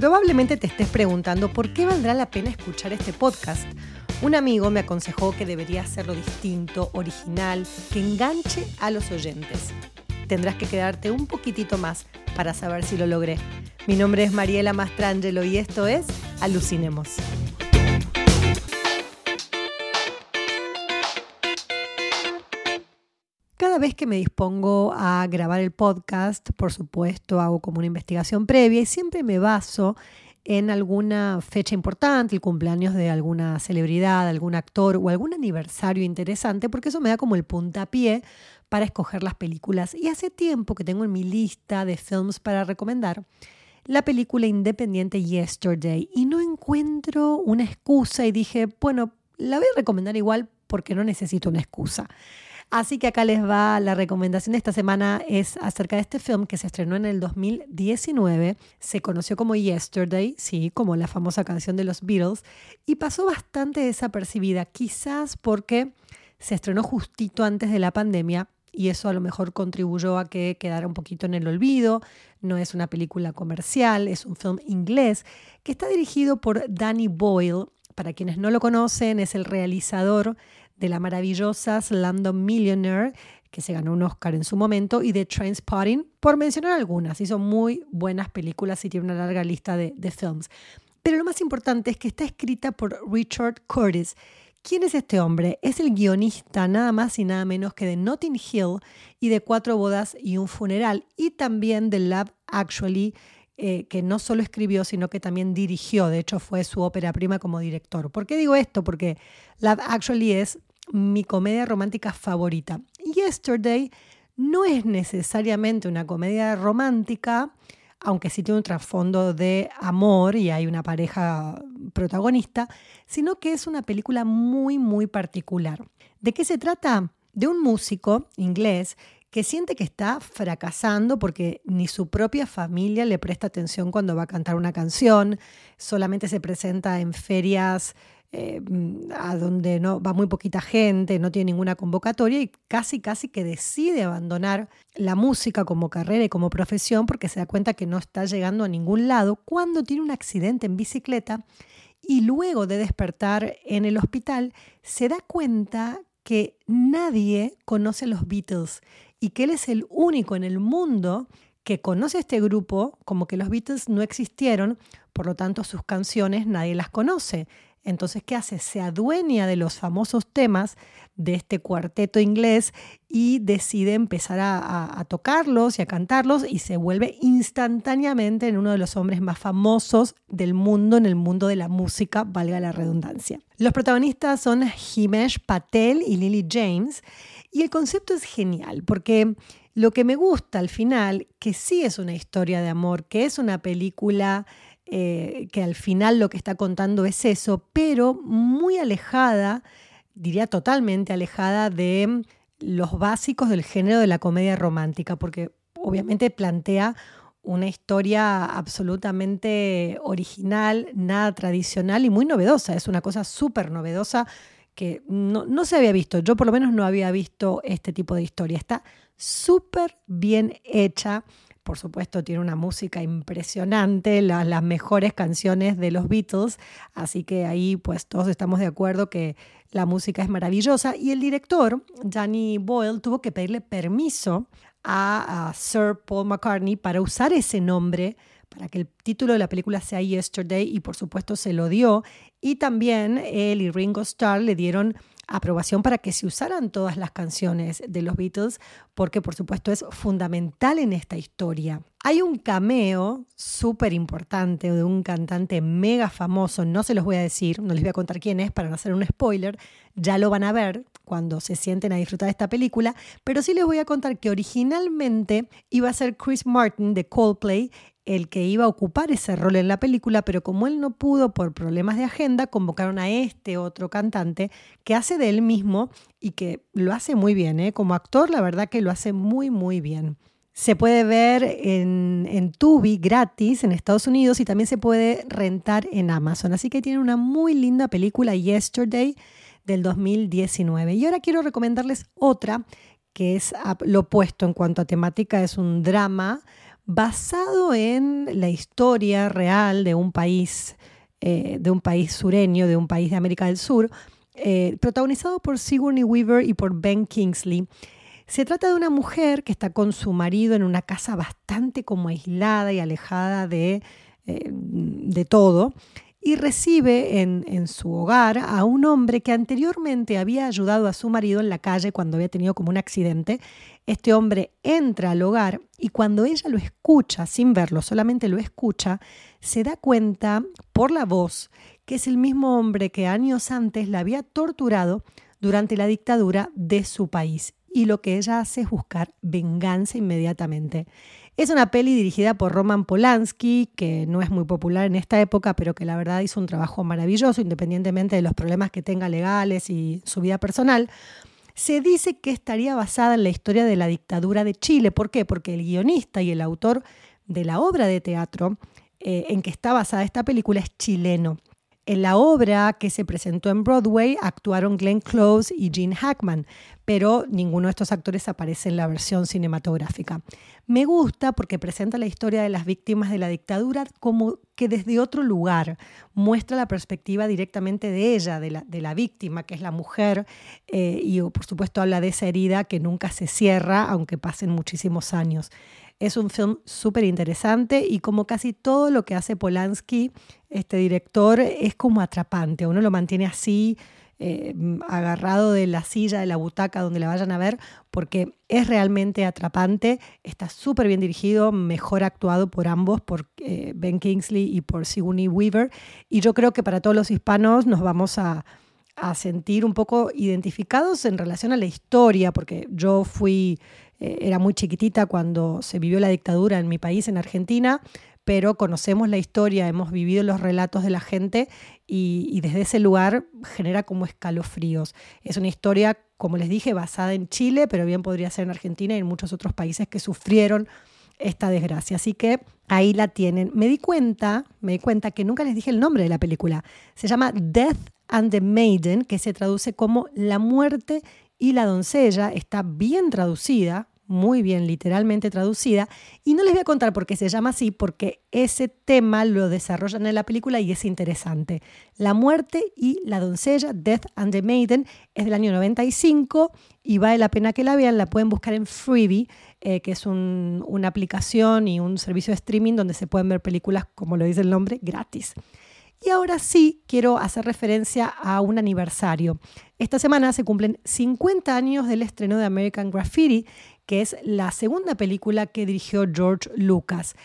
Probablemente te estés preguntando por qué valdrá la pena escuchar este podcast. Un amigo me aconsejó que debería hacerlo distinto, original, que enganche a los oyentes. Tendrás que quedarte un poquitito más para saber si lo logré. Mi nombre es Mariela Mastrangelo y esto es Alucinemos. Cada vez que me dispongo a grabar el podcast, por supuesto, hago como una investigación previa y siempre me baso en alguna fecha importante, el cumpleaños de alguna celebridad, algún actor o algún aniversario interesante, porque eso me da como el puntapié para escoger las películas. Y hace tiempo que tengo en mi lista de films para recomendar la película independiente Yesterday y no encuentro una excusa y dije, bueno, la voy a recomendar igual porque no necesito una excusa. Así que acá les va la recomendación de esta semana es acerca de este film que se estrenó en el 2019, se conoció como Yesterday, sí, como la famosa canción de los Beatles, y pasó bastante desapercibida, quizás porque se estrenó justito antes de la pandemia y eso a lo mejor contribuyó a que quedara un poquito en el olvido. No es una película comercial, es un film inglés que está dirigido por Danny Boyle. Para quienes no lo conocen, es el realizador de la maravillosa London Millionaire, que se ganó un Oscar en su momento, y de Trainspotting, por mencionar algunas. Hizo muy buenas películas y tiene una larga lista de, de films. Pero lo más importante es que está escrita por Richard Curtis. ¿Quién es este hombre? Es el guionista nada más y nada menos que de Notting Hill y de Cuatro Bodas y un Funeral, y también de Love Actually, eh, que no solo escribió, sino que también dirigió. De hecho, fue su ópera prima como director. ¿Por qué digo esto? Porque Love Actually es mi comedia romántica favorita. Yesterday no es necesariamente una comedia romántica, aunque sí tiene un trasfondo de amor y hay una pareja protagonista, sino que es una película muy, muy particular. ¿De qué se trata? De un músico inglés que siente que está fracasando porque ni su propia familia le presta atención cuando va a cantar una canción, solamente se presenta en ferias eh, a donde no va muy poquita gente, no tiene ninguna convocatoria y casi casi que decide abandonar la música como carrera y como profesión porque se da cuenta que no está llegando a ningún lado cuando tiene un accidente en bicicleta y luego de despertar en el hospital se da cuenta que nadie conoce los Beatles y que él es el único en el mundo que conoce este grupo como que los Beatles no existieron, por lo tanto sus canciones nadie las conoce. Entonces, ¿qué hace? Se adueña de los famosos temas de este cuarteto inglés y decide empezar a, tocarlos y a cantarlos y se vuelve instantáneamente en uno de los hombres más famosos del mundo, en el mundo de la música, valga la redundancia. Los protagonistas son Himesh Patel y Lily James y el concepto es genial porque lo que me gusta al final, que sí es una historia de amor, que es una película eh, que al final lo que está contando es eso, pero muy alejada, diría totalmente alejada de los básicos del género de la comedia romántica, porque obviamente plantea una historia absolutamente original, nada tradicional y muy novedosa. Es una cosa súper novedosa que no, no, se había visto. Yo por lo menos no había visto este tipo de historia. Está súper bien hecha. Por supuesto, tiene una música impresionante, las mejores canciones de los Beatles, así que ahí pues todos estamos de acuerdo que la música es maravillosa. Y el director, Danny Boyle, tuvo que pedirle permiso a, Sir Paul McCartney para usar ese nombre para que el título de la película sea Yesterday y por supuesto se lo dio. Y también él y Ringo Starr le dieron aprobación para que se usaran todas las canciones de los Beatles, porque por supuesto es fundamental en esta historia. Hay un cameo súper importante de un cantante mega famoso, no se los voy a decir, no les voy a contar quién es para no hacer un spoiler, ya lo van a ver cuando se sienten a disfrutar de esta película, pero sí les voy a contar que originalmente iba a ser Chris Martin de Coldplay el que iba a ocupar ese rol en la película, pero como él no pudo por problemas de agenda, convocaron a este otro cantante que hace de él mismo y que lo hace muy bien. ¿eh? Como actor, la verdad que lo hace muy, muy bien. Se puede ver en, en Tubi gratis en Estados Unidos y también se puede rentar en Amazon. Así que tiene una muy linda película, Yesterday, del 2019. Y ahora quiero recomendarles otra que es lo opuesto en cuanto a temática, es un drama basado en la historia real de un país, eh, de un país sureño, de un país de América del Sur, eh, protagonizado por Sigourney Weaver y por Ben Kingsley. Se trata de una mujer que está con su marido en una casa bastante como aislada y alejada de, eh, de todo y recibe en, su hogar a un hombre que anteriormente había ayudado a su marido en la calle cuando había tenido como un accidente. Este hombre entra al hogar y cuando ella lo escucha, sin verlo, solamente lo escucha, se da cuenta por la voz que es el mismo hombre que años antes la había torturado durante la dictadura de su país. Y lo que ella hace es buscar venganza inmediatamente. Es una peli dirigida por Roman Polanski, que no es muy popular en esta época, pero que la verdad hizo un trabajo maravilloso, independientemente de los problemas que tenga legales y su vida personal. Se dice que estaría basada en la historia de la dictadura de Chile. ¿Por qué? Porque el guionista y el autor de la obra de teatro eh, en que está basada esta película es chileno. En la obra que se presentó en Broadway actuaron Glenn Close y Gene Hackman, pero ninguno de estos actores aparece en la versión cinematográfica. Me gusta porque presenta la historia de las víctimas de la dictadura como que desde otro lugar muestra la perspectiva directamente de ella, de la, víctima, que es la mujer, eh, y por supuesto habla de esa herida que nunca se cierra, aunque pasen muchísimos años. Es un film súper interesante y como casi todo lo que hace Polanski, este director, es como atrapante. Uno lo mantiene así, eh, agarrado de la silla, de la butaca, donde la vayan a ver, porque es realmente atrapante. Está súper bien dirigido, mejor actuado por ambos, por eh, Ben Kingsley y por Sigourney Weaver. Y yo creo que para todos los hispanos nos vamos a, a sentir un poco identificados en relación a la historia, porque yo fui eh, era muy chiquitita cuando se vivió la dictadura en mi país, en Argentina, pero conocemos la historia, hemos vivido los relatos de la gente y, desde ese lugar genera como escalofríos. Es una historia, como les dije, basada en Chile, pero bien podría ser en Argentina y en muchos otros países que sufrieron esta desgracia. Así que ahí la tienen. Me di cuenta, me di cuenta que nunca les dije el nombre de la película. Se llama Death and the Maiden, que se traduce como La muerte y la doncella. Está bien traducida, muy bien, literalmente traducida. Y no les voy a contar por qué se llama así, porque ese tema lo desarrollan en la película y es interesante. La muerte y la doncella, Death and the Maiden, es del año 95 y vale la pena que la vean. La pueden buscar en Freebie, eh, que es una aplicación y un servicio de streaming donde se pueden ver películas, como lo dice el nombre, gratis. Y ahora sí quiero hacer referencia a un aniversario. Esta semana se cumplen 50 años del estreno de American Graffiti, que es la segunda película que dirigió George Lucas.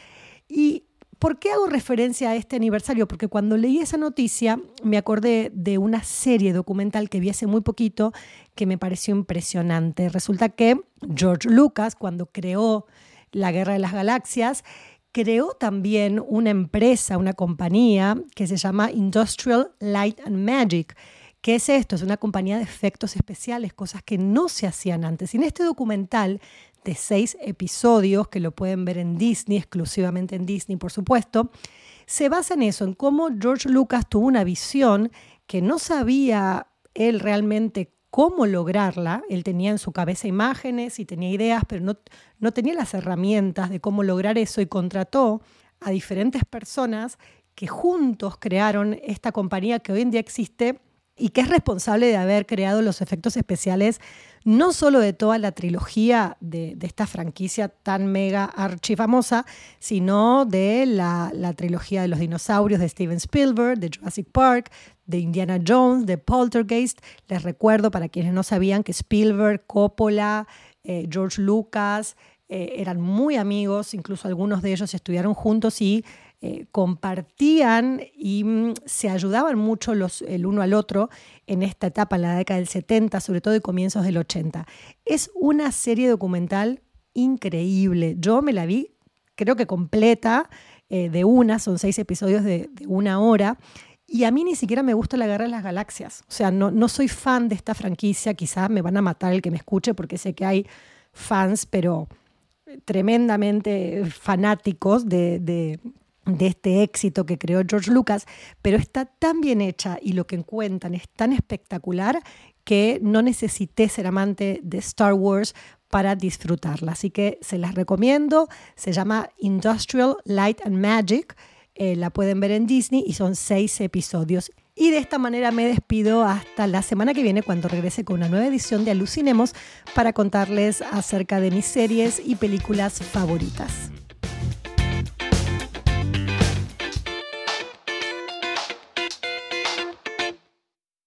¿Y por qué hago referencia a este aniversario? Porque cuando leí esa noticia me acordé de una serie documental que vi hace muy poquito que me pareció impresionante. Resulta que George Lucas, cuando creó La Guerra de las Galaxias, creó también una empresa, una compañía que se llama Industrial Light and Magic ¿Qué es esto? Es una compañía de efectos especiales, cosas que no se hacían antes. Y en este documental de seis episodios, que lo pueden ver en Disney, exclusivamente en Disney, por supuesto, se basa en eso, en cómo George Lucas tuvo una visión que no sabía él realmente cómo lograrla. Él tenía en su cabeza imágenes y tenía ideas, pero no, no tenía las herramientas de cómo lograr eso y contrató a diferentes personas que juntos crearon esta compañía que hoy en día existe y que es responsable de haber creado los efectos especiales no solo de toda la trilogía de, esta franquicia tan mega archifamosa, sino de la, trilogía de los dinosaurios de Steven Spielberg, de Jurassic Park, de Indiana Jones, de Poltergeist. Les recuerdo para quienes no sabían que Spielberg, Coppola, eh, George Lucas eh, eran muy amigos, incluso algunos de ellos estudiaron juntos y eh, compartían y mm, se ayudaban mucho el uno al otro en esta etapa, en la década del 70, sobre todo y comienzos del 80. Es una serie documental increíble. Yo me la vi, creo que completa, eh, de una, son seis episodios de, una hora. Y a mí ni siquiera me gusta la Guerra de las Galaxias. O sea, no, soy fan de esta franquicia. Quizás me van a matar el que me escuche porque sé que hay fans, pero tremendamente fanáticos de este éxito que creó George Lucas, pero está tan bien hecha y lo que cuentan es tan espectacular que no necesité ser amante de Star Wars para disfrutarla. Así que se las recomiendo. Se llama Industrial Light and Magic. Eh, la pueden ver en Disney y son seis episodios. Y de esta manera me despido hasta la semana que viene cuando regrese con una nueva edición de Alucinemos para contarles acerca de mis series y películas favoritas.